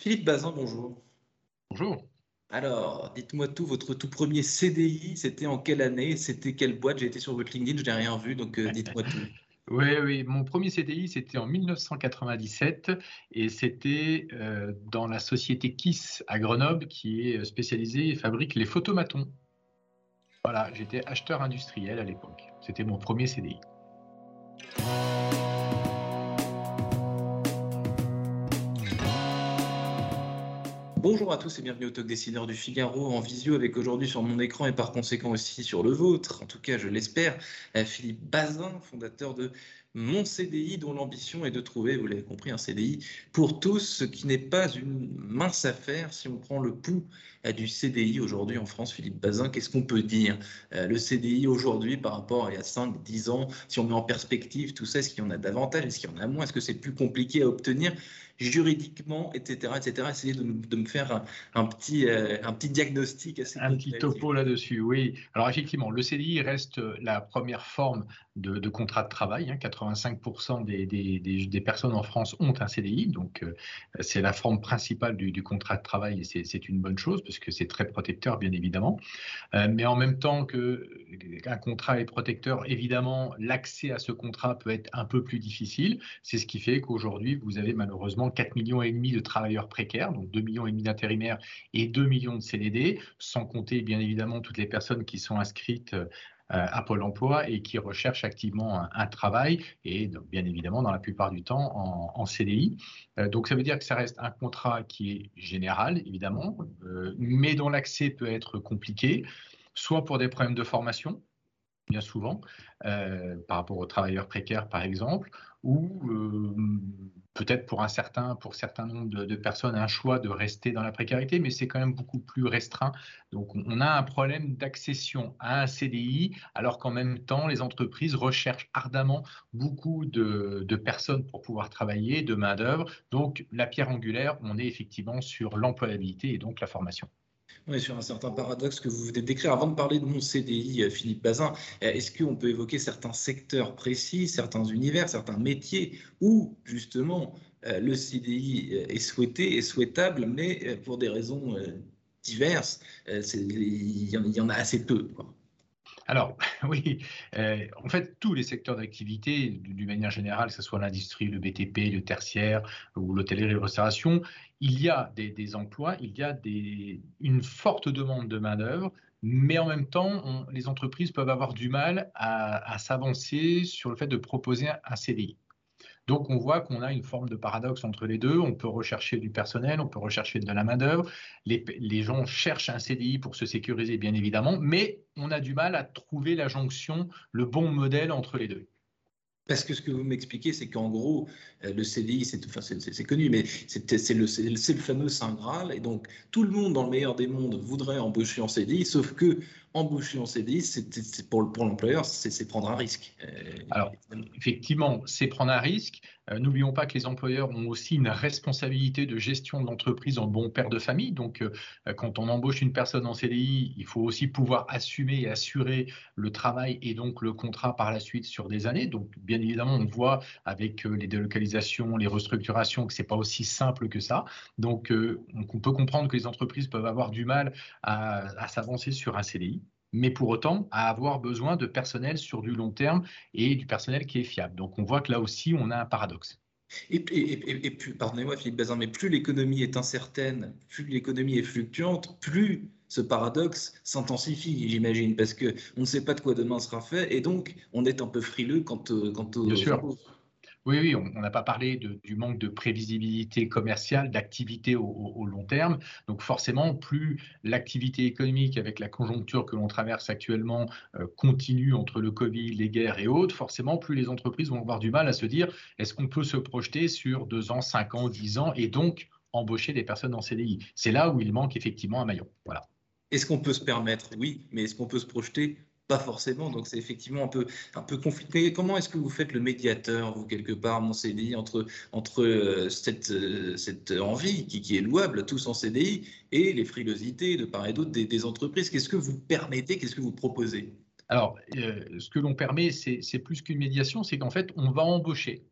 Philippe Bazin, bonjour. Bonjour. Alors, dites-moi tout, votre tout premier CDI, c'était en quelle année? C'était quelle boîte? J'ai été sur votre LinkedIn, je n'ai rien vu, donc euh, dites-moi tout. Oui, oui, mon premier CDI, c'était en 1997 et c'était euh, dans la société KISS à Grenoble qui est spécialisée et fabrique les photomatons. Voilà, j'étais acheteur industriel à l'époque. C'était mon premier CDI. Bonjour à tous et bienvenue au Talk Décideur du Figaro en visio avec aujourd'hui sur mon écran et par conséquent aussi sur le vôtre, en tout cas je l'espère, euh, Philippe Bazin, fondateur de Mon CDI dont l'ambition est de trouver, vous l'avez compris, un CDI pour tous, ce qui n'est pas une mince affaire si on prend le pouls du CDI aujourd'hui en France. Philippe Bazin, qu'est-ce qu'on peut dire euh, Le CDI aujourd'hui par rapport à il y a 5, 10 ans, si on met en perspective tout ça, est-ce qu'il y en a davantage, est-ce qu'il y en a moins, est-ce que c'est plus compliqué à obtenir juridiquement, etc., etc. Essayez de, de me faire un, petit, euh, un petit diagnostic assez Un petit topo là-dessus, oui. Alors effectivement, le CDI reste la première forme de, contrat de travail. 85% hein. des, personnes en France ont un CDI, donc euh, c'est la forme principale du, contrat de travail et c'est une bonne chose parce que c'est très protecteur, bien évidemment. Euh, mais en même temps qu'un contrat est protecteur, évidemment, l'accès à ce contrat peut être un peu plus difficile. C'est ce qui fait qu'aujourd'hui, vous avez malheureusement 4 millions de travailleurs précaires, donc 2 millions d'intérimaires et 2 millions de CDD, sans compter bien évidemment toutes les personnes qui sont inscrites à Pôle emploi et qui recherchent activement un, travail et donc, bien évidemment dans la plupart du temps en, CDI. Euh, donc ça veut dire que ça reste un contrat qui est général évidemment, euh, mais dont l'accès peut être compliqué, soit pour des problèmes de formation, bien souvent, par rapport aux travailleurs précaires par exemple, ou peut-être pour un certain, pour certains nombre de, personnes, un choix de rester dans la précarité, mais c'est quand même beaucoup plus restreint. Donc, on a un problème d'accession à un CDI, alors qu'en même temps, les entreprises recherchent ardemment beaucoup de, de personnes pour pouvoir travailler, de main-d'œuvre. Donc, la pierre angulaire, on est effectivement sur l'employabilité et donc la formation. Est sur un certain paradoxe que vous venez de décrire. Avant de parler de mon CDI, euh, Philippe Bazin, euh, est-ce qu'on peut évoquer certains secteurs précis, certains univers, certains métiers où justement euh, le CDI est souhaité, est souhaitable, mais pour des raisons diverses, il y, en a assez peu. Alors, oui, en fait, tous les secteurs d'activité, d'une manière générale, que ce soit l'industrie, le BTP, le tertiaire ou l'hôtellerie et restauration, il y a des, emplois, il y a une forte demande de main-d'œuvre, mais en même temps, les entreprises peuvent avoir du mal à, s'avancer sur le fait de proposer un CDI. Donc on voit qu'on a une forme de paradoxe entre les deux. On peut rechercher du personnel, on peut rechercher de la main-d'œuvre. Les, les, gens cherchent un CDI pour se sécuriser, bien évidemment, mais on a du mal à trouver la jonction, le bon modèle entre les deux. Parce que ce que vous m'expliquez, c'est qu'en gros, euh, le CDI, c'est connu, mais c'est le, le, fameux Saint Graal. Et donc, tout le monde, dans le meilleur des mondes, voudrait embaucher en CDI, sauf que embaucher en CDI, pour, pour l'employeur, c'est prendre un risque. Euh, Alors, effectivement, c'est prendre un risque. Euh, n'oublions pas que les employeurs ont aussi une responsabilité de gestion de l'entreprise en bon père de famille. Donc, euh, quand on embauche une personne en CDI, il faut aussi pouvoir assumer et assurer le travail et donc le contrat par la suite sur des années. Donc, bien évidemment, on voit avec les délocalisations, les restructurations que c'est pas aussi simple que ça. Donc, on peut comprendre que les entreprises peuvent avoir du mal à s'avancer sur un CDI mais pour autant à avoir besoin de personnel sur du long terme et du personnel qui est fiable. Donc on voit que là aussi, on a un paradoxe. Et, plus, pardonnez-moi Philippe Bazin, mais plus l'économie est incertaine, plus l'économie est fluctuante, plus ce paradoxe s'intensifie, j'imagine, parce qu'on ne sait pas de quoi demain sera fait, et donc on est un peu frileux quant, quant aux... Bien sûr. Oui, oui, on n'a pas parlé du manque de prévisibilité commerciale, d'activité au, long terme. Donc forcément, plus l'activité économique avec la conjoncture que l'on traverse actuellement euh, continue entre le Covid, les guerres et autres, forcément, plus les entreprises vont avoir du mal à se dire est-ce qu'on peut se projeter sur deux ans, cinq ans, dix ans et donc embaucher des personnes en CDI. C'est là où il manque effectivement un maillon. Voilà. Est-ce qu'on peut se permettre? Oui, mais est-ce qu'on peut se projeter pas forcément, donc c'est effectivement un peu, un peu compliqué. Comment est-ce que vous faites le médiateur, vous, quelque part, mon CDI, entre, entre euh, cette, euh, cette envie qui, qui, est louable, tous en CDI, et les frilosités de part et d'autre des, entreprises? Qu'est-ce que vous permettez? Qu'est-ce que vous proposez? Alors, euh, ce que l'on permet, c'est plus qu'une médiation, c'est qu'en fait, on va embaucher.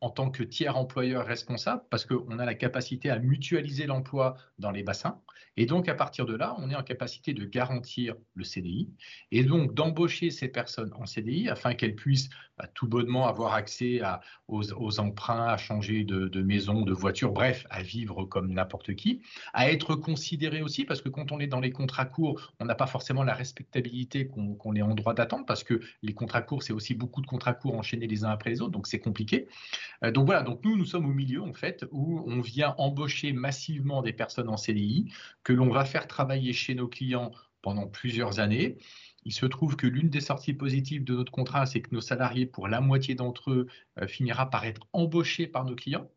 En tant que tiers employeur responsable parce qu'on a la capacité à mutualiser l'emploi dans les bassins. Et donc, à partir de là, on est en capacité de garantir le CDI et donc d'embaucher ces personnes en CDI afin qu'elles puissent bah, tout bonnement avoir accès aux, emprunts, à changer de, maison, de voiture, bref, à vivre comme n'importe qui, à être considérées aussi parce que quand on est dans les contrats courts, on n'a pas forcément la respectabilité qu'on est en droit d'attendre parce que les contrats courts, c'est aussi beaucoup de contrats courts enchaînés les uns après les autres, donc c'est compliqué. Euh, donc voilà, donc nous, nous sommes au milieu en fait où on vient embaucher massivement des personnes en CDI que l'on va faire travailler chez nos clients pendant plusieurs années. Il se trouve que l'une des sorties positives de notre contrat, c'est que nos salariés, pour la moitié d'entre eux, euh, finira par être embauchés par nos clients.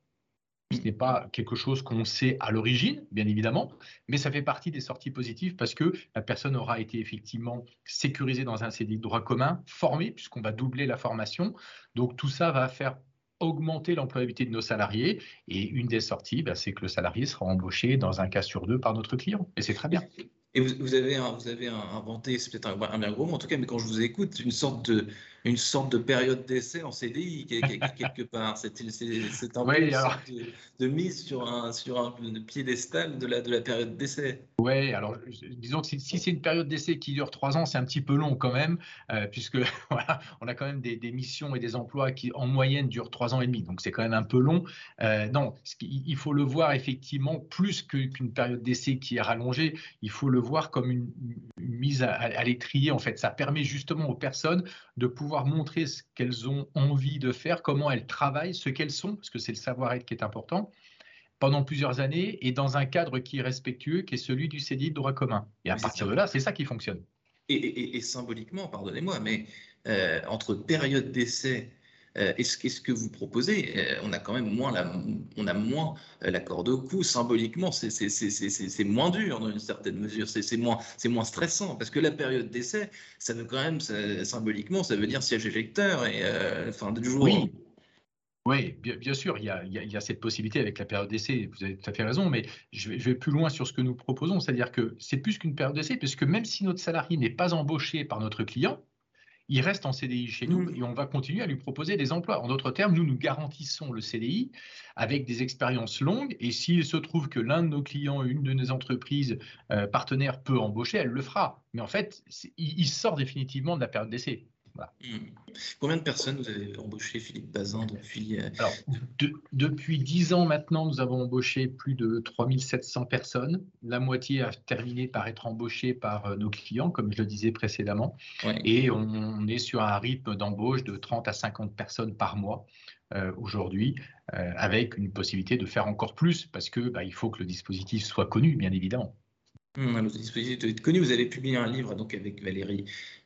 Ce n'est pas quelque chose qu'on sait à l'origine, bien évidemment, mais ça fait partie des sorties positives parce que la personne aura été effectivement sécurisée dans un CDI de droit commun, formée, puisqu'on va doubler la formation. Donc tout ça va faire augmenter l'employabilité de nos salariés. Et une des sorties, bah, c'est que le salarié sera embauché dans un cas sur deux par notre client. Et c'est très bien. Et vous, avez, inventé, c'est peut-être un, un, bien gros mot en tout cas, mais quand je vous écoute, une sorte de, une sorte de période d'essai en CDI quelque part. C'est un peu une sorte de, mise sur un, sur un piédestal de la, de la période d'essai. Oui, alors disons que si, c'est une période d'essai qui dure trois ans, c'est un petit peu long quand même, euh, puisque voilà, on a quand même des, missions et des emplois qui en moyenne durent trois ans et demi, donc c'est quand même un peu long. Euh, non, il faut le voir effectivement plus qu'une période d'essai qui est rallongée, il faut le voir comme une, mise à, à l'étrier. En fait, ça permet justement aux personnes de pouvoir montrer ce qu'elles ont envie de faire, comment elles travaillent, ce qu'elles sont, parce que c'est le savoir-être qui est important, pendant plusieurs années et dans un cadre qui est respectueux, qui est celui du CDI de droit commun. Et à partir de là, c'est ça qui fonctionne. Et, symboliquement, pardonnez-moi, mais euh, entre période d'essai euh, est-ce que vous proposez euh, On a quand même moins la, on a moins euh, la corde au. Symboliquement, c'est moins dur dans une certaine mesure. C'est moins, moins stressant parce que la période d'essai, ça veut quand même, symboliquement, ça veut dire siège électeur et fin de jour. Oui. Bien, sûr, il y, a, il y, a, cette possibilité avec la période d'essai, vous avez tout à fait raison, mais je vais plus loin sur ce que nous proposons, c'est-à-dire que c'est plus qu'une période d'essai, puisque même si notre salarié n'est pas embauché par notre client, il reste en CDI chez nous mmh. et on va continuer à lui proposer des emplois. En d'autres termes, nous nous garantissons le CDI avec des expériences longues et s'il se trouve que l'un de nos clients, une de nos entreprises euh, partenaires peut embaucher, elle le fera. Mais en fait, il sort définitivement de la période d'essai. Hmm. Combien de personnes vous avez embauché, Philippe Bazin, depuis euh, Alors, Depuis 10 ans maintenant, nous avons embauché plus de 3700 personnes. La moitié a terminé par être embauchée par euh, nos clients, comme je le disais précédemment. Et on, est sur un rythme d'embauche de 30 à 50 personnes par mois. Euh, aujourd'hui, avec une possibilité de faire encore plus, parce que bah, il faut que le dispositif soit connu, bien évidemment. Le dispositif doit être connu. Vous avez publié un livre donc avec Valérie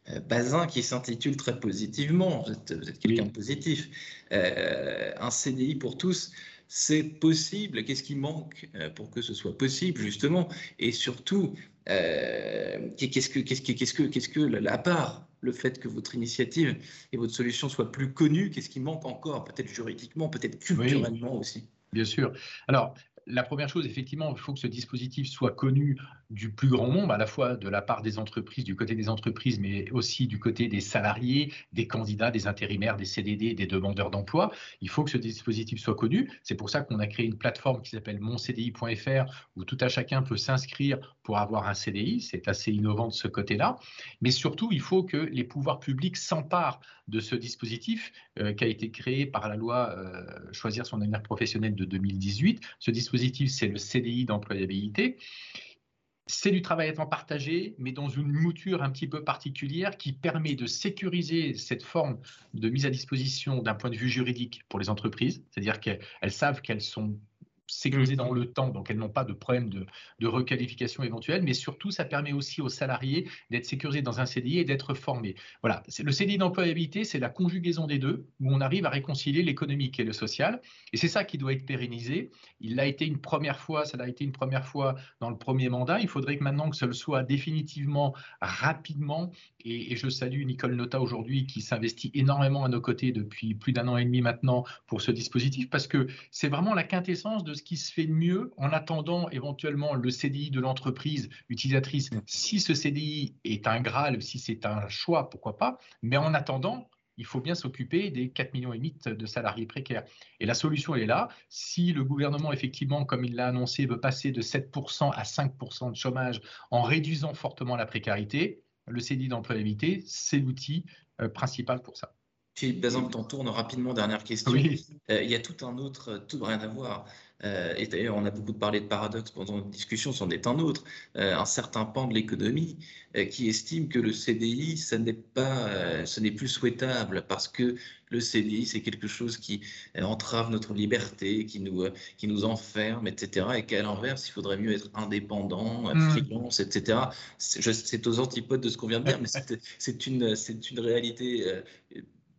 euh, Bazin qui s'intitule très positivement, vous êtes, quelqu'un de positif, euh, un CDI pour tous, c'est possible. Qu'est-ce qui manque euh, pour que ce soit possible, justement? Et surtout, qu'est-ce que, qu'est-ce que, qu'est-ce que, qu'est-ce que, à part le fait que votre initiative et votre solution soient plus connues, qu'est-ce qui manque encore, peut-être juridiquement, peut-être culturellement aussi? Bien sûr. Alors, la première chose, effectivement, il faut que ce dispositif soit connu du plus grand nombre, à la fois de la part des entreprises, du côté des entreprises, mais aussi du côté des salariés, des candidats, des intérimaires, des CDD, des demandeurs d'emploi. Il faut que ce dispositif soit connu. C'est pour ça qu'on a créé une plateforme qui s'appelle moncdi.fr où tout à chacun peut s'inscrire pour avoir un CDI. C'est assez innovant de ce côté-là. Mais surtout, il faut que les pouvoirs publics s'emparent de ce dispositif euh, qui a été créé par la loi euh, Choisir son avenir professionnel de 2018. Ce dispositif, c'est le CDI d'employabilité c'est du travail à temps partagé, mais dans une mouture un petit peu particulière qui permet de sécuriser cette forme de mise à disposition d'un point de vue juridique pour les entreprises, c'est-à-dire qu'elles savent qu'elles sont sécurisées mmh. dans le temps, donc elles n'ont pas de problème de, requalification éventuelle, mais surtout, ça permet aussi aux salariés d'être sécurisés dans un CDI et d'être formés. Voilà, le CDI d'employabilité, c'est la conjugaison des deux, où on arrive à réconcilier l'économique et le social, et c'est ça qui doit être pérennisé. Il l'a été une première fois, ça l'a été une première fois dans le premier mandat, il faudrait que maintenant que ce le soit définitivement, rapidement, et, et je salue Nicole Nota aujourd'hui qui s'investit énormément à nos côtés depuis plus d'un an et demi maintenant pour ce dispositif, parce que c'est vraiment la quintessence de ce qui se fait de mieux en attendant éventuellement le CDI de l'entreprise utilisatrice. Si ce CDI est un Graal, si c'est un choix, pourquoi pas. Mais en attendant, il faut bien s'occuper des 4 millions de salariés précaires. Et la solution, elle est là. Si le gouvernement, effectivement, comme il l'a annoncé, veut passer de 7% à 5% de chômage en réduisant fortement la précarité, le CDI d'employabilité, c'est l'outil euh, principal pour ça. Philippe Bazin, t'en tourne rapidement, dernière question. Oui. Euh, il y a tout un autre, tout rien à voir. Euh, et d'ailleurs, on a beaucoup parlé de paradoxe pendant notre discussion, c'en est un autre. Euh, un certain pan de l'économie qui estime que le CDI, ça n'est pas, ce n'est plus souhaitable parce que le CDI, c'est quelque chose qui entrave notre liberté, qui nous, qui nous enferme, etc. Et qu'à l'inverse, il faudrait mieux être indépendant, mmh. freelance, etc. C'est aux antipodes de ce qu'on vient de dire, mais c'est une, une réalité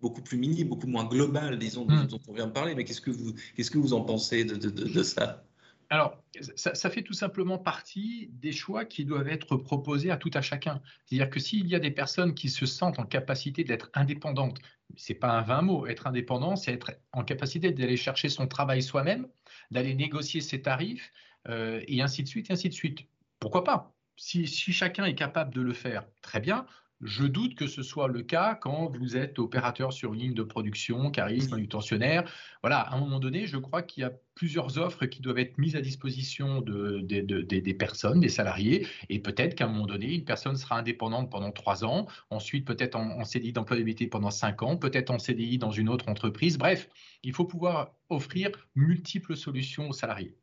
beaucoup plus mini, beaucoup moins global, disons, hmm. dont on vient de parler. Mais qu'est-ce que vous, qu'est-ce que vous en pensez de, de, de, ça? Alors, ça, ça, fait tout simplement partie des choix qui doivent être proposés à tout à chacun. C'est-à-dire que s'il y a des personnes qui se sentent en capacité d'être indépendantes, c'est pas un vain mot. Être indépendant, c'est être en capacité d'aller chercher son travail soi-même, d'aller négocier ses tarifs, euh, et ainsi de suite, et ainsi de suite. Pourquoi pas? Si, si, chacun est capable de le faire, très bien. Je doute que ce soit le cas quand vous êtes opérateur sur une ligne de production, cariste, manutentionnaire. Voilà, à un moment donné, je crois qu'il y a plusieurs offres qui doivent être mises à disposition de, des personnes, des salariés, et peut-être qu'à un moment donné, une personne sera indépendante pendant trois ans, ensuite peut-être en, en CDI d'employabilité pendant cinq ans, peut-être en CDI dans une autre entreprise. Bref, il faut pouvoir offrir multiples solutions aux salariés.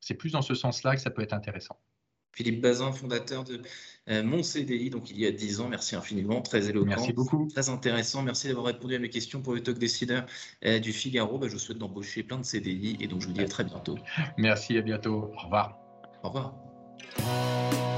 C'est plus dans ce sens-là que ça peut être intéressant. Philippe Bazin, fondateur de euh, Mon CDI, donc il y a 10 ans. Merci infiniment, très éloquent. Merci beaucoup. Très intéressant. Merci d'avoir répondu à mes questions pour le talk décideur euh, du Figaro. Bah, je vous souhaite d'embaucher plein de CDI et donc je vous dis à très bientôt. Merci, à bientôt. Au revoir. Au revoir.